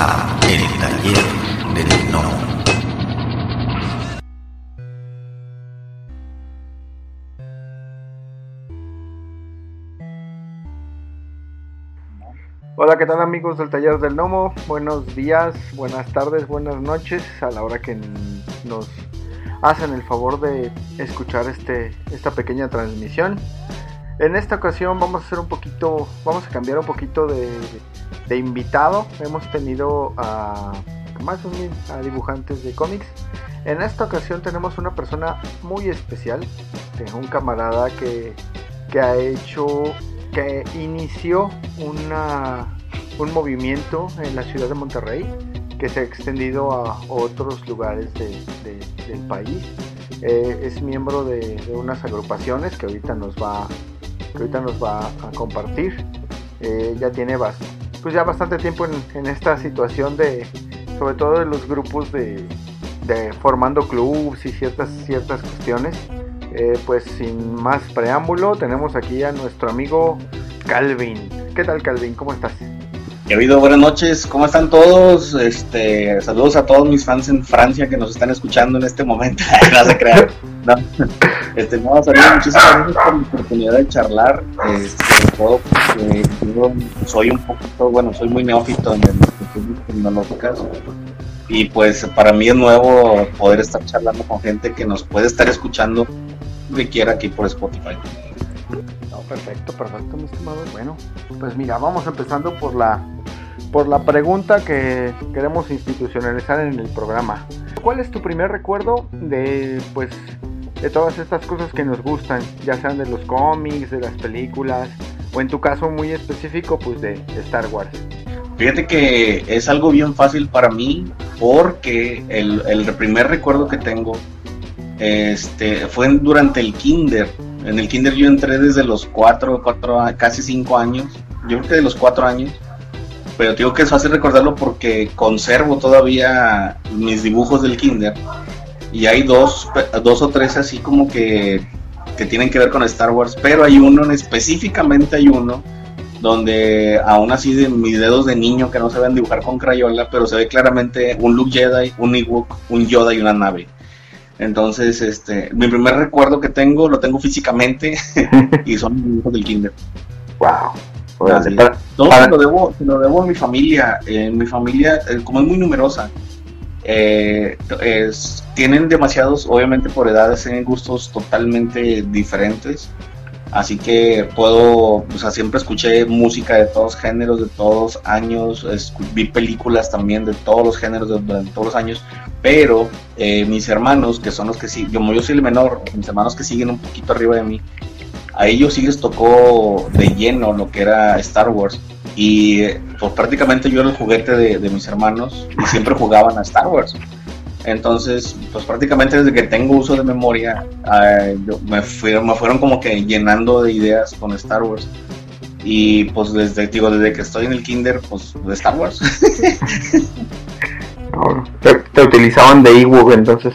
El Taller del. Hola, ¿qué tal amigos del Taller del Nomo? Buenos días, buenas tardes, buenas noches a la hora que nos hacen el favor de escuchar este, esta pequeña transmisión. En esta ocasión vamos a hacer un poquito, vamos a cambiar un poquito de, de invitado. Hemos tenido a más o menos a dibujantes de cómics. En esta ocasión tenemos una persona muy especial, un camarada que, que ha hecho que inició una, un movimiento en la ciudad de Monterrey que se ha extendido a otros lugares del país. Eh, es miembro de, unas agrupaciones que ahorita nos va, que ahorita nos va a compartir. Eh, ya tiene pues ya bastante tiempo en, esta situación de, sobre todo de los grupos de, de formando clubs y ciertas, ciertas cuestiones. Eh, pues sin más preámbulo, tenemos aquí a nuestro amigo Calvin. ¿Qué tal Calvin? ¿Cómo estás? Habido buenas noches, ¿cómo están todos? Este, saludos a todos mis fans en Francia que nos están escuchando en este momento. no se crean. No. Este, no, saludos, muchísimas gracias por la oportunidad de charlar. Este, todo porque soy un poquito, bueno, soy muy neófito en las cuestiones tecnológicas. Y pues para mí es nuevo poder estar charlando con gente que nos puede estar escuchando que quiera aquí por Spotify. No, perfecto, perfecto, mi estimado. Bueno, pues mira, vamos empezando por la por la pregunta que queremos institucionalizar en el programa. ¿Cuál es tu primer recuerdo de pues de todas estas cosas que nos gustan, ya sean de los cómics, de las películas o en tu caso muy específico pues de Star Wars? Fíjate que es algo bien fácil para mí porque el, primer recuerdo que tengo este, fue durante el kinder. En el kinder yo entré desde los cuatro, cuatro, casi cinco años. Yo creo que de los cuatro años. Pero digo que es fácil recordarlo porque conservo todavía mis dibujos del kinder. Y hay dos, dos o tres así como que, que tienen que ver con Star Wars. Pero hay uno, específicamente hay uno, donde aún así de mis dedos de niño que no se ven dibujar con crayola, pero se ve claramente un Luke Jedi, un Ewok, un Yoda y una nave. Entonces, este, mi primer recuerdo que tengo lo tengo físicamente y son mis hijos del kinder. Wow. Todo lo debo, lo debo a mi familia. En mi familia, eh, como es muy numerosa, eh, tienen demasiados, obviamente por edades, tienen gustos totalmente diferentes. Así que puedo, o sea, siempre escuché música de todos géneros, de todos años, vi películas también de todos los géneros, de, todos los años, pero eh, mis hermanos, que son los que sí, como yo soy el menor, mis hermanos que siguen un poquito arriba de mí, a ellos sí les tocó de lleno lo que era Star Wars. Y pues prácticamente yo era el juguete de, de mis hermanos y siempre jugaban a Star Wars. Entonces, pues prácticamente desde que tengo uso de memoria, me, fueron, me fueron como que llenando de ideas con Star Wars. Y pues desde, digo, desde que estoy en el kinder, pues de Star Wars. te, utilizaban de Ewok entonces.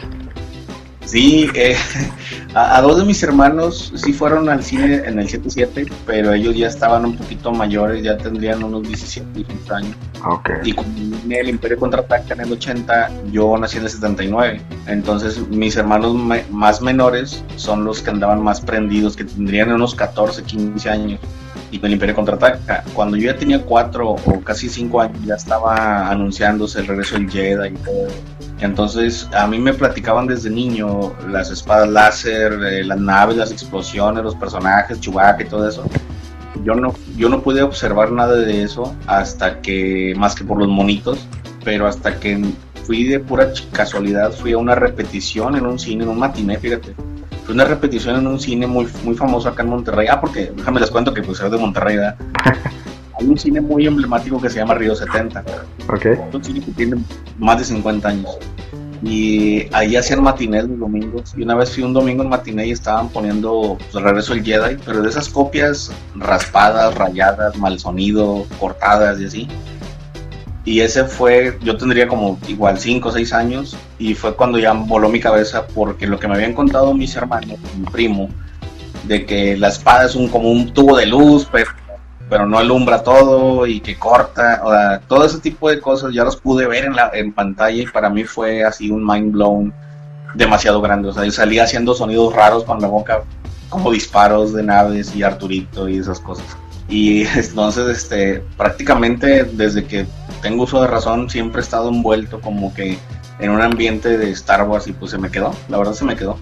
Sí, eh, a, dos de mis hermanos sí fueron al cine en el 77, pero ellos ya estaban un poquito mayores, ya tendrían unos 17, 18 años. Okay. Y cuando vine el Imperio contraataca en el 80, yo nací en el 79. Entonces mis hermanos más menores son los que andaban más prendidos, que tendrían unos 14, 15 años. Y el Imperio contraataca. Cuando yo ya tenía 4 o casi 5 años, ya estaba anunciándose el regreso del Jedi y todo entonces, a mí me platicaban desde niño las espadas láser, eh, las naves, las explosiones, los personajes, Chewbacca y todo eso. Yo no, yo no pude observar nada de eso hasta que, más que por los monitos, pero hasta que fui de pura casualidad, fui a una repetición en un cine, en un matiné, fíjate. Fue una repetición en un cine muy, muy famoso acá en Monterrey. Ah, porque déjame les cuento que pues soy de Monterrey, ¿verdad? Hay un cine muy emblemático que se llama Río 70. Ok. Es un cine que tiene más de 50 años. Y ahí hacían matinés los domingos. Y una vez fui un domingo en matiné y estaban poniendo pues, el regreso del Jedi, pero de esas copias raspadas, rayadas, mal sonido, cortadas y así. Y ese fue, yo tendría como igual 5 o 6 años y fue cuando ya voló mi cabeza porque lo que me habían contado mis hermanos, mi primo, de que la espada es un, como un tubo de luz, pero pero no alumbra todo y que corta, o sea, todo ese tipo de cosas ya los pude ver en, la, en pantalla y para mí fue así un mind blown demasiado grande, o sea, yo salía haciendo sonidos raros con la boca, como disparos de naves y Arturito y esas cosas. Y entonces, este, prácticamente desde que tengo uso de razón, siempre he estado envuelto como que en un ambiente de Star Wars y pues se me quedó, la verdad se me quedó.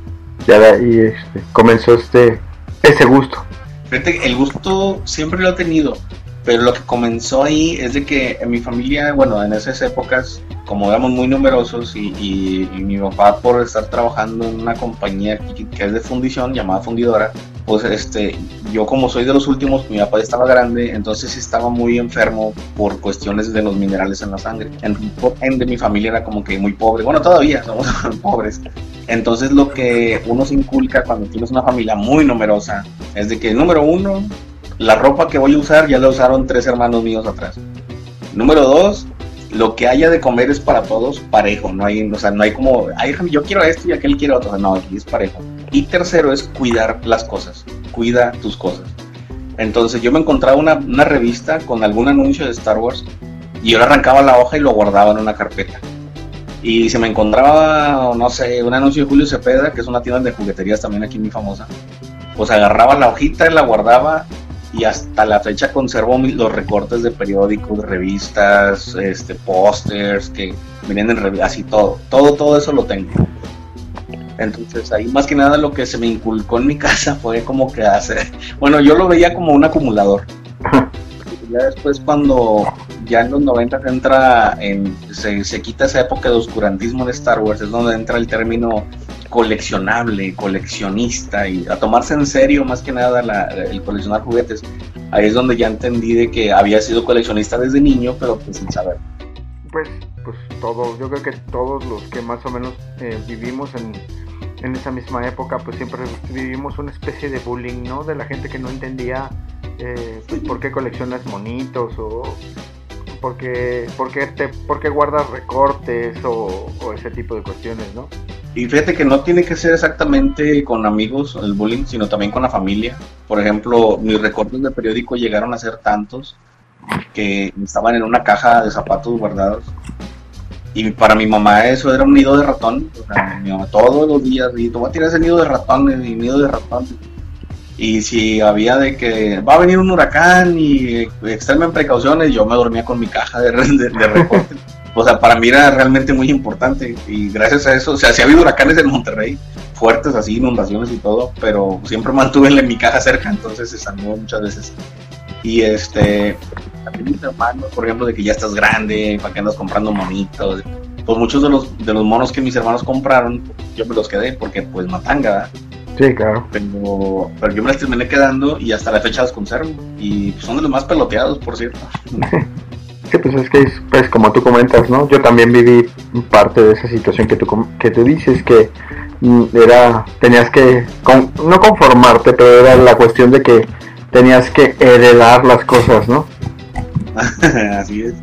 Ya ahí este, comenzó este, ese gusto. Fíjate, el gusto siempre lo he tenido, pero lo que comenzó ahí es de que en mi familia, bueno, en esas épocas, como éramos muy numerosos y, y, mi papá por estar trabajando en una compañía que, que, es de fundición llamada fundidora, pues este, yo como soy de los últimos, mi papá estaba grande, entonces estaba muy enfermo por cuestiones de los minerales en la sangre. En, de mi familia era como que muy pobre, bueno, todavía somos pobres. Entonces lo que uno se inculca cuando tienes una familia muy numerosa es de que, número uno, la ropa que voy a usar ya la usaron tres hermanos míos atrás. Número dos, lo que haya de comer es para todos parejo, no hay, o sea, no hay como, ay, yo quiero esto y aquel quiere otro, no, aquí es parejo. Y tercero es cuidar las cosas, cuida tus cosas. Entonces yo me encontraba una, revista con algún anuncio de Star Wars y yo le arrancaba la hoja y lo guardaba en una carpeta. Y si me encontraba, no sé, un anuncio de Julio Cepeda, que es una tienda de jugueterías también aquí muy famosa, pues agarraba la hojita y la guardaba y hasta la fecha conservo los recortes de periódicos, revistas, este, pósters que vienen en revistas, todo, todo, todo eso lo tengo. Entonces ahí más que nada lo que se me inculcó en mi casa fue como que hacer, bueno, yo lo veía como un acumulador. ya después cuando ya en los 90 entra en, se, se quita esa época de oscurantismo de Star Wars, es donde entra el término coleccionable, coleccionista y a tomarse en serio más que nada el coleccionar juguetes. Ahí es donde ya entendí de que había sido coleccionista desde niño, pero pues sin saber. Pues, pues todos, yo creo que todos los que más o menos eh, vivimos en, en esa misma época, pues siempre vivimos una especie de bullying, ¿no? De la gente que no entendía eh, pues, por qué coleccionas monitos o por qué, por qué, te, por qué guardas recortes o ese tipo de cuestiones, ¿no? Y fíjate que no tiene que ser exactamente con amigos el bullying, sino también con la familia. Por ejemplo, mis recortes de periódico llegaron a ser tantos que estaban en una caja de zapatos guardados. Y para mi mamá eso era un nido de ratón. O sea, mi mamá todos los días, y te voy a ese nido de ratón, el nido de ratón. Y si había de que va a venir un huracán y extremen precauciones, yo me dormía con mi caja de, de, de recortes o sea, para mí era realmente muy importante y gracias a eso, o sea, sí ha habido huracanes en Monterrey, fuertes así, inundaciones y todo, pero siempre mantuve en mi caja cerca, entonces se salvó muchas veces. Y este, también mis hermanos, por ejemplo, de que ya estás grande, para que andas comprando monitos, pues muchos de los, de los monos que mis hermanos compraron, yo me los quedé porque pues matanga, Sí, claro. Pero, pero yo me las terminé quedando y hasta la fecha las conservo. Y son de los más peloteados, por cierto. Pues es que, pues como tú comentas, ¿no? Yo también viví parte de esa situación que tú, que tú dices, que mm, era, tenías que, no conformarte, pero era la cuestión de que tenías que heredar las cosas, ¿no? Así es.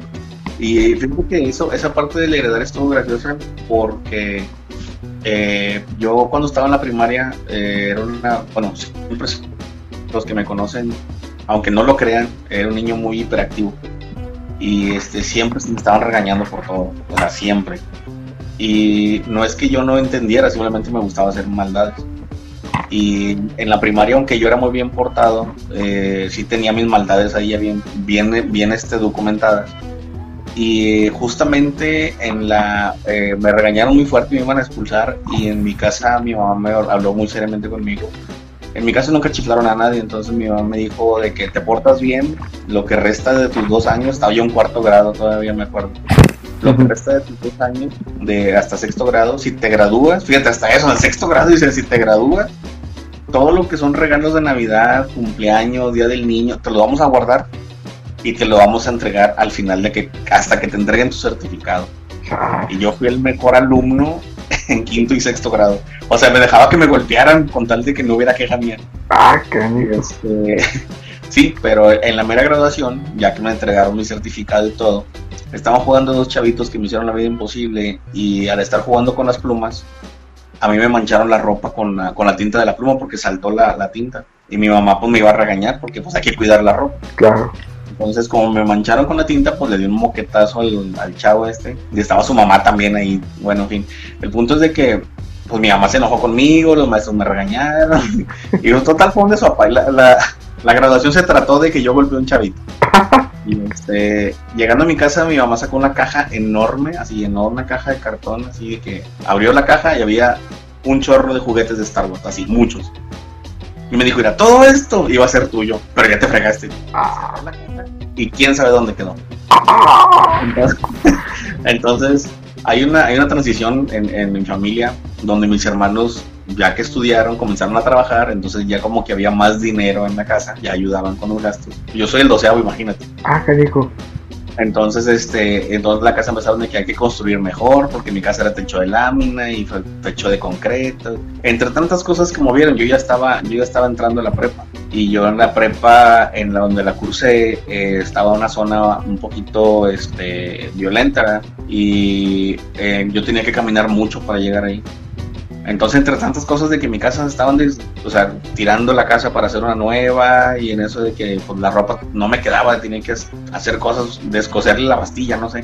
Y fíjate que eso, esa parte del heredar estuvo graciosa porque eh, yo cuando estaba en la primaria eh, era una, bueno, siempre los que me conocen, aunque no lo crean, era un niño muy hiperactivo y este, siempre me estaban regañando por todo, o sea, siempre. Y no es que yo no entendiera, simplemente me gustaba hacer maldades. Y en la primaria, aunque yo era muy bien portado, eh, sí tenía mis maldades ahí bien, bien, bien este, documentadas. Y justamente en la eh, me regañaron muy fuerte, me iban a expulsar y en mi casa mi mamá me habló muy seriamente conmigo en mi caso nunca chiflaron a nadie, entonces mi mamá me dijo de que te portas bien, lo que resta de tus dos años, estaba yo en cuarto grado todavía me acuerdo, lo que resta de tus dos años, de hasta sexto grado, si te gradúas, fíjate hasta eso, en sexto grado dice, si te gradúas, todo lo que son regalos de Navidad, cumpleaños, Día del Niño, te lo vamos a guardar y te lo vamos a entregar al final de que, hasta que te entreguen tu certificado. Y yo fui el mejor alumno en quinto y sexto grado. O sea, me dejaba que me golpearan con tal de que no hubiera queja mía. Ah, qué este, Sí, pero en la mera graduación, ya que me entregaron mi certificado y todo, estaban jugando dos chavitos que me hicieron la vida imposible y al estar jugando con las plumas, a mí me mancharon la ropa con la, con la tinta de la pluma porque saltó la, la tinta. y mi mamá pues me iba a regañar porque pues hay que cuidar la ropa. Claro. Entonces como me mancharon con la tinta pues le di un moquetazo al, al chavo este y estaba su mamá también ahí, bueno en fin, el punto es de que pues mi mamá se enojó conmigo, los maestros me regañaron y total fue un desapay, la, la, la graduación se trató de que yo golpeé a un chavito. Y este, llegando a mi casa, mi mamá sacó una caja enorme, así enorme caja de cartón, así de que abrió la caja y había un chorro de juguetes de Star Wars, así, muchos. Y me dijo, mira, todo esto iba a ser tuyo, pero ya te fregaste. Y quién sabe dónde quedó. Entonces, hay, una, hay una transición en, en mi familia donde mis hermanos ya que estudiaron, comenzaron a trabajar, entonces ya como que había más dinero en la casa, ya ayudaban con los gastos. Yo soy el doceavo, imagínate. Ah, qué rico. Entonces, este, entonces la casa empezaron de que hay que construir mejor, porque mi casa era techo de lámina y techo de concreto. Entre tantas cosas que movieron, yo ya estaba, yo ya estaba entrando a la prepa. Y yo en la prepa, en la donde la cursé, eh, estaba una zona un poquito este, violenta y eh, yo tenía que caminar mucho para llegar ahí. Entonces, entre tantas cosas de que mi casa estaban, o sea, tirando la casa para hacer una nueva y en eso de que pues, la ropa no me quedaba, tenía que hacer cosas, descoserle la pastilla, no sé.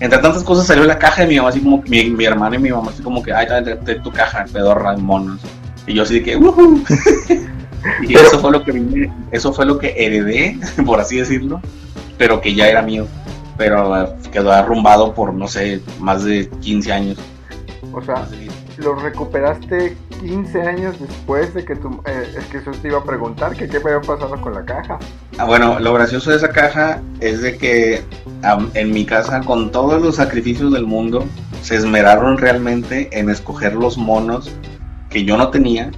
Entre tantas cosas salió la caja de mi mamá, así como mi, mi hermano y mi mamá, así como que, ay, de tu caja, pedorra, monos. Y yo así de que, uh Y eso fue lo que eso fue lo que heredé, por así decirlo, pero que ya era mío. Pero eh, quedó arrumbado por, no sé, más de 15 años. O sea, lo recuperaste 15 años después de que tú... Eh, es que eso te iba a preguntar, que qué había pasado con la caja. Ah, bueno, lo gracioso de esa caja es de que en mi casa, con todos los sacrificios del mundo, se esmeraron realmente en escoger los monos que yo no tenía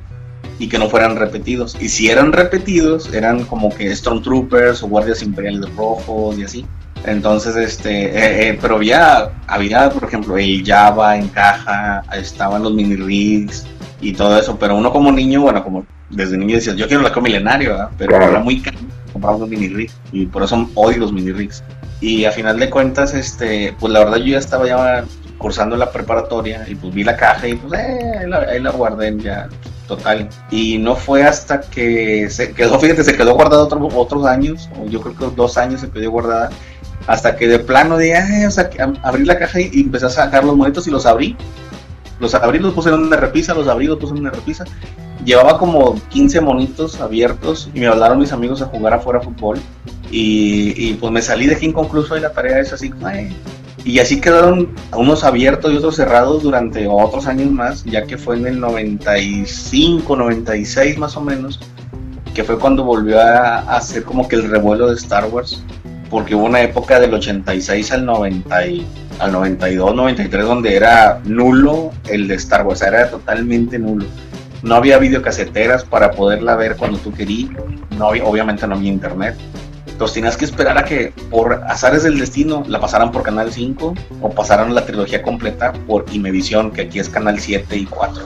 y que no fueran repetidos. Y si eran repetidos, eran como que Stormtroopers o Guardias Imperiales Rojos y así. Entonces, este, eh, eh, pero ya había, por ejemplo, el Java en caja, estaban los mini rigs y todo eso, pero uno como niño, bueno, como desde niño decía, yo quiero la milenario, pero era muy caro comprar un mini rig y por eso odio los mini rigs. Y a final de cuentas, este, pues la verdad yo ya estaba ya cursando la preparatoria y pues vi la caja y pues eh, ahí, la, ahí la guardé ya total. Y no fue hasta que se quedó, fíjate, se quedó guardada otros otros años, o yo creo que dos años se quedó guardada hasta que de plano de, o abrí la caja y, empecé a sacar los monitos y los abrí. Los abrí, los puse en una repisa, los abrí, los puse en una repisa. Llevaba como 15 monitos abiertos y me hablaron mis amigos a jugar afuera fútbol. Y, pues me salí de aquí inconcluso y la tarea es así, y así quedaron unos abiertos y otros cerrados durante otros años más, ya que fue en el 95, 96 más o menos, que fue cuando volvió a hacer como que el revuelo de Star Wars porque hubo una época del 86 al 90 al 92, 93 donde era nulo el de Star Wars, era totalmente nulo. No había videocaseteras para poderla ver cuando tú querías, no obviamente no había internet. Entonces tenías que esperar a que por azares del destino la pasaran por Canal 5 o pasaran la trilogía completa por Imevisión, que aquí es Canal 7 y 4.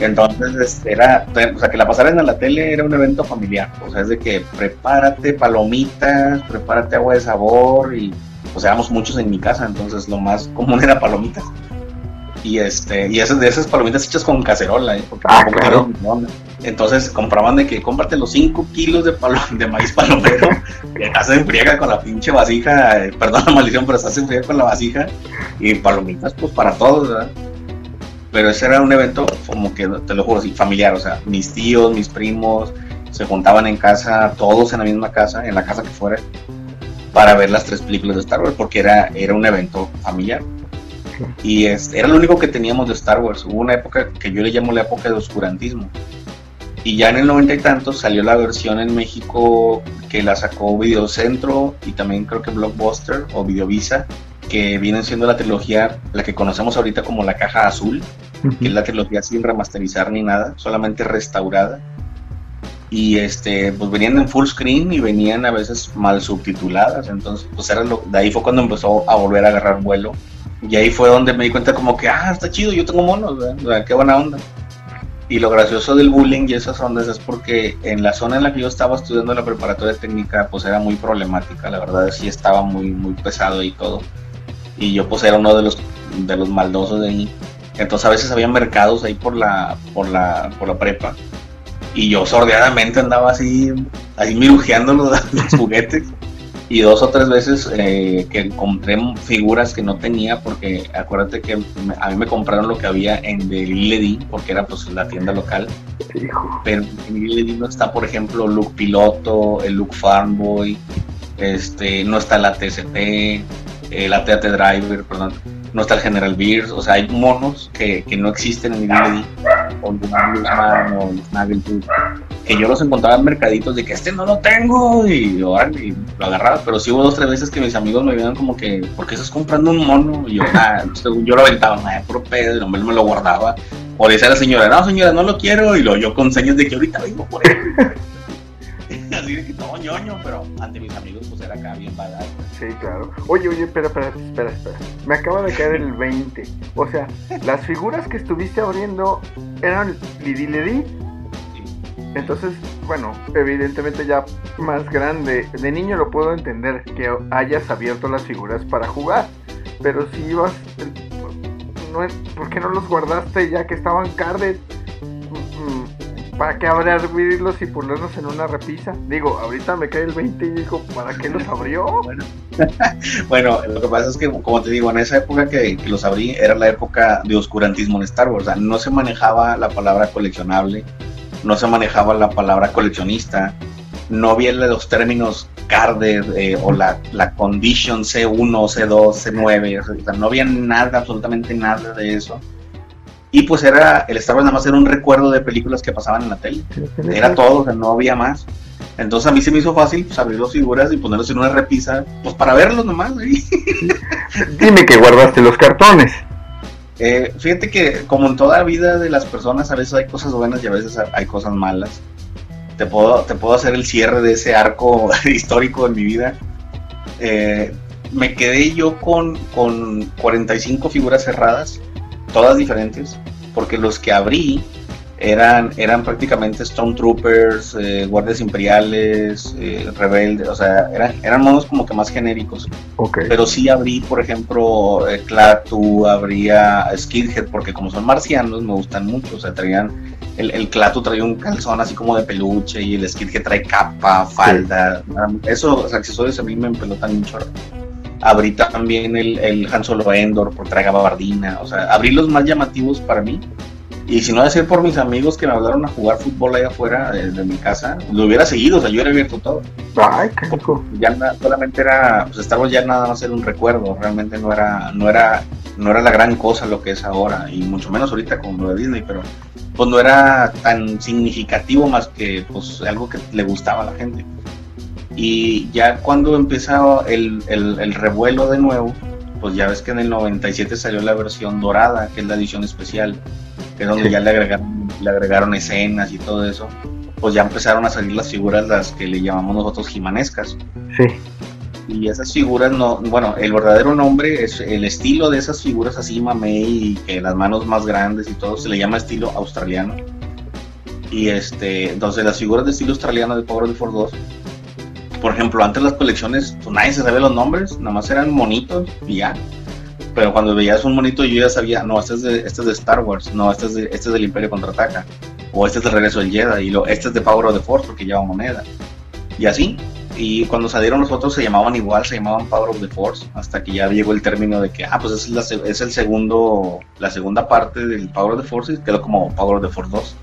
Entonces, este, era, o sea, que la pasaran en la tele era un evento familiar. O sea, es de que prepárate palomitas, prepárate agua de sabor y, pues éramos muchos en mi casa, entonces lo más común era palomitas. Y este, y esas de esas palomitas hechas con cacerola, ¿eh? Porque ah, Entonces compraban de que cómprate los 5 kilos de, de maíz palomero, que estás en friega con la pinche vasija, eh, perdón la maldición, pero estás en friega con la vasija, y palomitas pues para todos, ¿verdad? Pero ese era un evento como que, te lo juro, así, familiar, o sea, mis tíos, mis primos, se juntaban en casa, todos en la misma casa, en la casa que fuera, para ver las tres películas de Star Wars, porque era, era un evento familiar. Y es, era lo único que teníamos de Star Wars. Hubo una época que yo le llamo la época de oscurantismo. Y ya en el noventa y tantos salió la versión en México que la sacó Videocentro y también creo que Blockbuster o Videovisa, que viene siendo la trilogía, la que conocemos ahorita como la caja azul, que es la trilogía sin remasterizar ni nada, solamente restaurada. Y este, pues venían en full screen y venían a veces mal subtituladas, entonces pues era lo, de ahí fue cuando empezó a volver a agarrar vuelo. Y ahí fue donde me di cuenta como que, ah, está chido, yo tengo monos, ¿verdad? qué buena onda. Y lo gracioso del bullying y esas ondas es porque en la zona en la que yo estaba estudiando la preparatoria técnica, pues era muy problemática, la verdad sí estaba muy, muy pesado y todo y yo pues era uno de los de los maldosos de ahí. Entonces a veces había mercados ahí por la por la por la prepa Y yo sordeadamente andaba así, ahí mirujeando los, los juguetes. Y dos o tres veces eh, que encontré figuras que no tenía, porque acuérdate que a mí me compraron lo que había en el Lily, porque era pues la tienda local. Pero en Lily no está, por ejemplo, Luke Piloto, el Luke Farmboy, este, no está la TCP, eh, la TAT Driver, perdón no está el General Beers, o sea, hay monos que, que no existen en Lady, o Bluesman o Snaggletooth, que yo los encontraba en mercaditos de que este no lo tengo, y, y lo agarraba, pero sí hubo dos o tres veces que mis amigos me vieron como que, ¿por qué estás comprando un mono? Y yo, ah, yo lo aventaba, ah, por pedo, y me lo guardaba, o decía la señora, no señora, no lo quiero, y lo yo con señas de que ahorita vengo por él. Así de que todo ñoño, pero ante mis amigos pues era acá bien badass. Sí, claro. Oye, oye, espera, espera, espera, espera. Me acaba de caer el 20. O sea, las figuras que estuviste abriendo eran Lidi Lidi. Entonces, bueno, evidentemente ya más grande. De niño lo puedo entender que hayas abierto las figuras para jugar. Pero si ibas. No, ¿Por qué no los guardaste ya que estaban carded? ¿Para qué abrirlos y ponerlos en una repisa? Digo, ahorita me cae el 20 y digo, ¿para qué los abrió? Bueno. lo que pasa es que, como te digo, en esa época que, los abrí era la época de oscurantismo en Star Wars. O sea, no se manejaba la palabra coleccionable, no se manejaba la palabra coleccionista, no había los términos carded eh, o la, la condition C1, C2, C9, o sea, no había nada, absolutamente nada de eso y pues era, el Star Wars nada más era un recuerdo de películas que pasaban en la tele. Era todo, o sea, no había más. Entonces a mí se me hizo fácil pues, abrir las figuras y ponerlos en una repisa, pues para verlos nomás. Dime que guardaste los cartones. Eh, fíjate que como en toda vida de las personas, a veces hay cosas buenas y a veces hay cosas malas. Te puedo, te puedo hacer el cierre de ese arco histórico en mi vida. Eh, me quedé yo con, con 45 figuras cerradas todas diferentes, porque los que abrí eran, eran prácticamente Stormtroopers, eh, guardias imperiales, eh, rebeldes, o sea, eran, eran modos como que más genéricos. Okay. Pero sí abrí, por ejemplo, eh, Clatu, abría Skidhead, porque como son marcianos me gustan mucho, o sea, traían, el, el Clatu traía un calzón así como de peluche y el Skidhead trae capa, falda, esos accesorios a mí me pelotan mucho abrí también el, el Han Solo Endor por Traga Bardina, o sea, abrí los más llamativos para mí. Y si no de ser por mis amigos que me hablaron a jugar fútbol ahí afuera de, mi casa, lo hubiera seguido, o sea, yo hubiera abierto todo. Ay, qué Ya solamente era, pues Star Wars ya nada más era un recuerdo, realmente no era, no era, no era la gran cosa lo que es ahora, y mucho menos ahorita con lo de Disney, pero pues no era tan significativo más que pues algo que le gustaba a la gente. Y ya cuando empezó el, el, revuelo de nuevo, pues ya ves que en el 97 salió la versión dorada, que es la edición especial, que es donde ya le agregaron, le agregaron escenas y todo eso, pues ya empezaron a salir las figuras, las que le llamamos nosotros jimanescas. Sí. Y esas figuras no, bueno, el verdadero nombre es el estilo de esas figuras así, mamey, y que las manos más grandes y todo, se le llama estilo australiano. Y este, entonces las figuras de estilo australiano de Power of the Force 2 por ejemplo, antes las colecciones, pues nadie se sabía los nombres, nada más eran monitos y ya. Pero cuando veías un monito yo ya sabía, no, este es de, este es de Star Wars, no, este es, de, este es del Imperio Contraataca, o este es del Regreso del Jedi, y lo, este es de Power of the Force porque lleva moneda. Y así, y cuando salieron los otros se llamaban igual, se llamaban Power of the Force, hasta que ya llegó el término de que, ah, pues es, la, es el segundo, la segunda parte del Power of the Force y quedó como Power of the Force 2.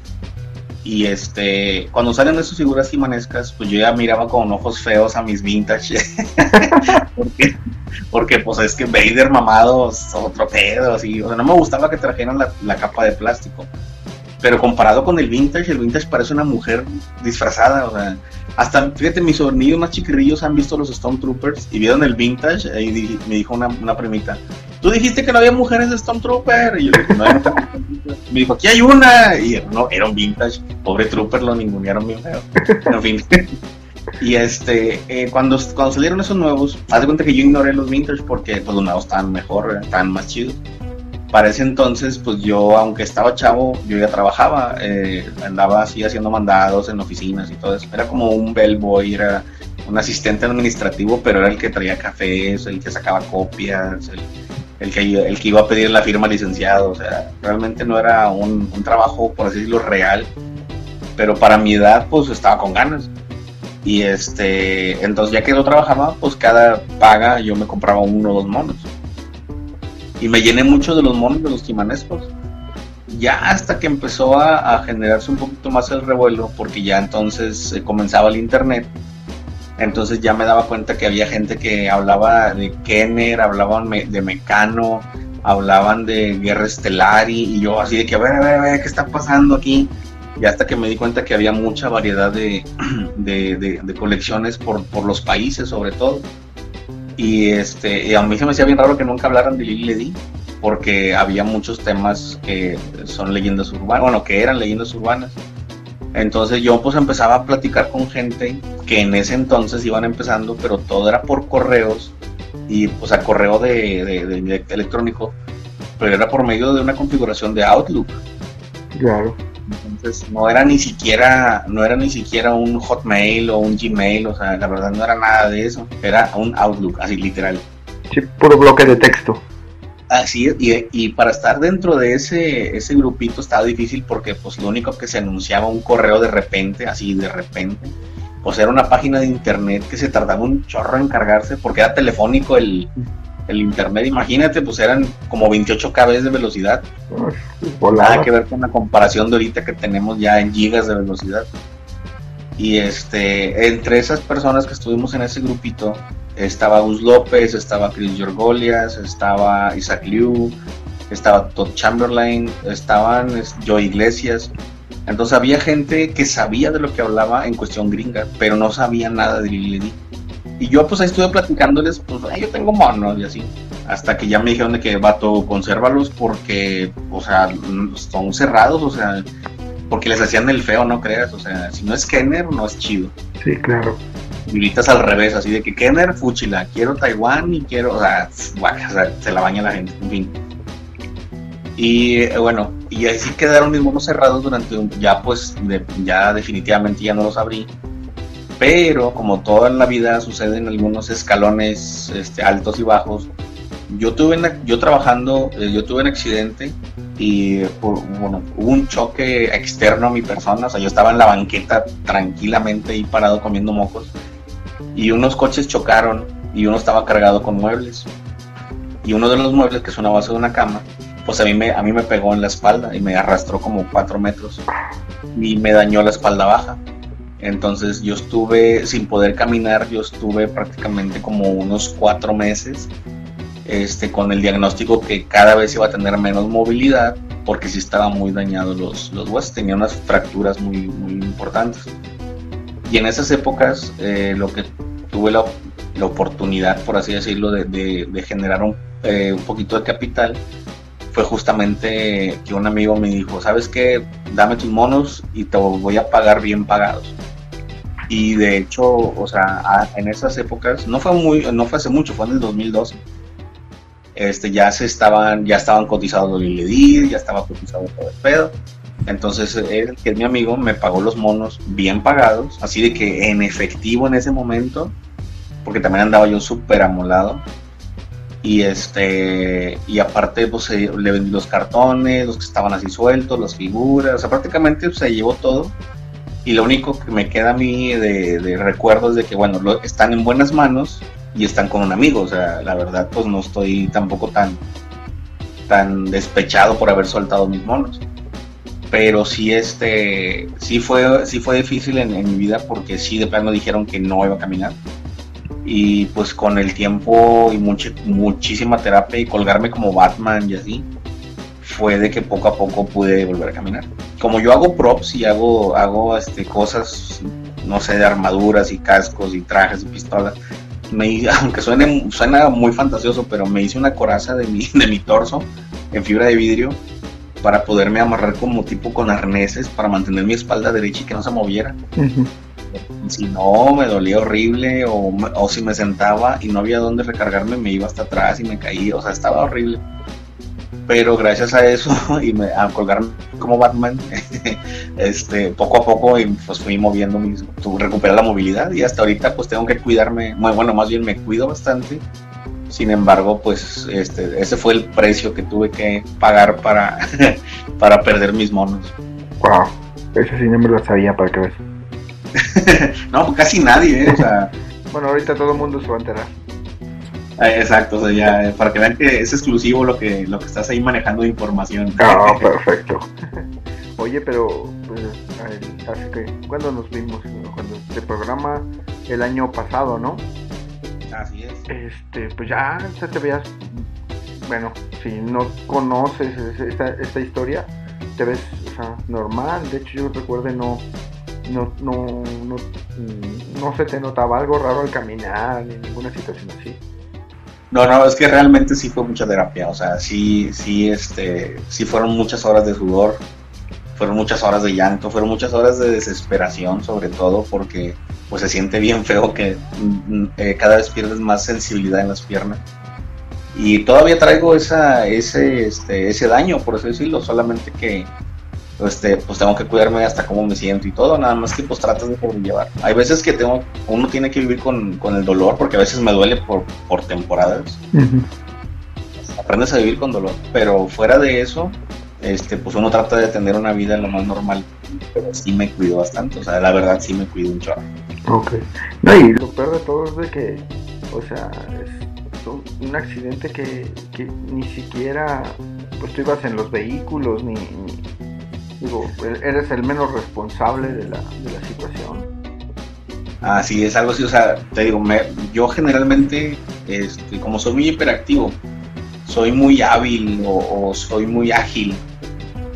Y este, cuando salen esas figuras imanescas, pues yo ya miraba con ojos feos a mis vintage. porque, porque, pues es que Vader mamados, otro pedo, así. O sea, no me gustaba que trajeran la, la capa de plástico. Pero comparado con el vintage, el vintage parece una mujer disfrazada, o sea, hasta, fíjate, mis sobrinos más chiquirrillos han visto los Stormtroopers y vieron el vintage y me dijo una, una primita, tú dijiste que no había mujeres de Stormtrooper. Y yo dije, no hay Me dijo, aquí hay una. Y no, era un vintage. Pobre Trooper, lo ningunearon bien feo. En fin. Y este, eh, cuando, cuando salieron esos nuevos, haz de cuenta que yo ignoré los vintage porque pues, los nuevos estaban mejor, estaban más chidos. Para ese entonces, pues yo, aunque estaba chavo, yo ya trabajaba, eh, andaba así haciendo mandados en oficinas y todo eso. Era como un bellboy, era un asistente administrativo, pero era el que traía cafés, el que sacaba copias, el, el que, el que iba a pedir la firma licenciado, o sea, realmente no era un, trabajo, por así decirlo, real. pero para mi edad pues estaba con ganas. Y este, entonces ya que yo trabajaba, pues cada paga yo me compraba uno o dos monos. Y me llené mucho de los monos de los quimanescos. Ya hasta que empezó a, generarse un poquito más el revuelo, porque ya entonces eh, comenzaba el internet. Entonces ya me daba cuenta que había gente que hablaba de Kenner, hablaban de Mecano, hablaban de Guerra Estelar y, yo así de que a ver, a ver, a ver, ¿qué está pasando aquí? y hasta que me di cuenta que había mucha variedad de, de, colecciones por, por, los países sobre todo. Y, este, a mí se me hacía bien raro que nunca hablaran de Lily porque había muchos temas que son leyendas urbanas, bueno, que eran leyendas urbanas. Entonces yo pues empezaba a platicar con gente que en ese entonces iban empezando, pero todo era por correos y pues a correo de, de electrónico, pero era por medio de una configuración de Outlook. Claro. Entonces no era ni siquiera, no era ni siquiera un Hotmail o un Gmail, o sea, la verdad no era nada de eso, era un Outlook, así literal. Sí, puro bloque de texto. Así y, y para estar dentro de ese, ese grupito estaba difícil porque pues lo único que se anunciaba un correo de repente, así de repente, pues era una página de internet que se tardaba un chorro en cargarse porque era telefónico el, el internet, imagínate, pues eran como 28 kb de velocidad. Nada que ver con la comparación de ahorita que tenemos ya en gigas de velocidad. Y este, entre esas personas que estuvimos en ese grupito, estaba Gus López, estaba Chris Yorgolias, estaba Isaac Liu, estaba Todd Chamberlain, estaban Joe Iglesias. Entonces había gente que sabía de lo que hablaba en cuestión gringa, pero no sabía nada de Lili y yo pues ahí estuve platicándoles, pues yo tengo monos y así. Hasta que ya me dijeron de que vato, consérvalos porque, o sea, son cerrados, o sea, porque les hacían el feo, no creas. O sea, si no es Kenner, no es chido. Sí, claro. Ahorita al revés, así de que Kenner, fúchila, quiero Taiwán y quiero, o sea, se la baña la gente, en fin. Y eh, bueno, y así quedaron mis monos cerrados durante un, ya pues, ya definitivamente ya no los abrí pero como toda la vida sucede en algunos escalones este, altos y bajos, yo tuve yo trabajando, eh, yo tuve un accidente y bueno, hubo un choque externo a mi persona, o sea, yo estaba en la banqueta tranquilamente ahí parado comiendo mocos y unos coches chocaron y uno estaba cargado con muebles y uno de los muebles, que es una base de una cama, pues a mí me, a mí me pegó en la espalda y me arrastró como cuatro metros y me dañó la espalda baja. Entonces yo estuve sin poder caminar, yo estuve prácticamente como unos cuatro meses este, con el diagnóstico que cada vez iba a tener menos movilidad porque sí estaba muy dañado los, los huesos, tenía unas fracturas muy, muy importantes. Y en esas épocas eh, lo que tuve la, la, oportunidad, por así decirlo, de, de, generar un, eh, un poquito de capital fue justamente que un amigo me dijo, ¿sabes qué? Dame tus monos y te voy a pagar bien pagados. Y de hecho, o sea, en esas épocas, no fue muy, no fue hace mucho, fue en el 2012. Este, ya se estaban, ya estaban cotizados los Liledir, ya estaba cotizado todo el pedo. Entonces él, que es mi amigo, me pagó los monos bien pagados, así de que en efectivo en ese momento, porque también andaba yo súper amolado. Y este, y aparte, pues le vendí los cartones, los que estaban así sueltos, las figuras, o sea, prácticamente se llevó todo y lo único que me queda a mí de, de recuerdo es de que, bueno, están en buenas manos y están con un amigo. O sea, la verdad, pues no estoy tampoco tan, tan despechado por haber soltado mis monos. Pero sí, este, sí fue, sí fue difícil en, mi vida porque sí de plano dijeron que no iba a caminar. Y pues con el tiempo y muchísima terapia y colgarme como Batman y así, fue de que poco a poco pude volver a caminar. Como yo hago props y hago, hago este, cosas, no sé, de armaduras y cascos y trajes y pistolas, me, aunque suene, suena muy fantasioso, pero me hice una coraza de mi, de mi torso en fibra de vidrio para poderme amarrar como tipo con arneses para mantener mi espalda derecha y que no se moviera. Si no, me dolía horrible o, o si me sentaba y no había dónde recargarme, me iba hasta atrás y me caía, o sea, estaba horrible pero gracias a eso y me, a colgarme como Batman, este, poco a poco pues fui moviendo mis, recuperar la movilidad y hasta ahorita pues tengo que cuidarme, bueno, más bien me cuido bastante. Sin embargo, pues este, ese fue el precio que tuve que pagar para, para perder mis monos. Wow. Esa sí no me lo sabía para que veas. no, pues casi nadie, ¿eh? O sea, Bueno, ahorita todo el mundo se va a enterar. eh, exacto, o sea, ya, eh, para que vean que es exclusivo lo que, lo que estás ahí manejando de información. Ah, perfecto. Oye, pero pues, hace que ¿cuándo nos vimos? Cuando este programa el año pasado, ¿no? Así es. Este, pues ya, ya te veas, bueno, si no conoces es- esta, esta historia, te ves, o sea, normal. De hecho, yo recuerdo no, no, no, no, no se te notaba algo raro al caminar ni ninguna situación así. No, no, es que realmente sí fue mucha terapia, o sea, sí, sí, este, sí fueron muchas horas de sudor, fueron muchas horas de llanto, fueron muchas horas de desesperación sobre todo porque pues se siente bien feo que mm, eh, cada vez pierdes más sensibilidad en las piernas. Y todavía traigo esa, ese, este, ese daño, por así decirlo, solamente que este, pues tengo que cuidarme hasta cómo me siento y todo, nada más que pues tratas de sobrellevar. Hay veces que tengo, uno tiene que vivir con, con el dolor, porque a veces me duele por, por temporadas, aprendes a vivir con dolor, pero fuera de eso, este, pues uno trata de tener una vida lo más normal, pero sí me cuido bastante, o sea, la verdad sí me cuido un chorro. Ok. No, y lo peor de todo es de que, o sea, es un, un accidente que, que ni siquiera, pues tú ibas en los vehículos, ni, ni- digo, eres el menos responsable de la, de la situación. Así es algo así, o sea, te digo, me- yo generalmente, este, como soy muy hiperactivo, soy muy hábil o, o soy muy ágil,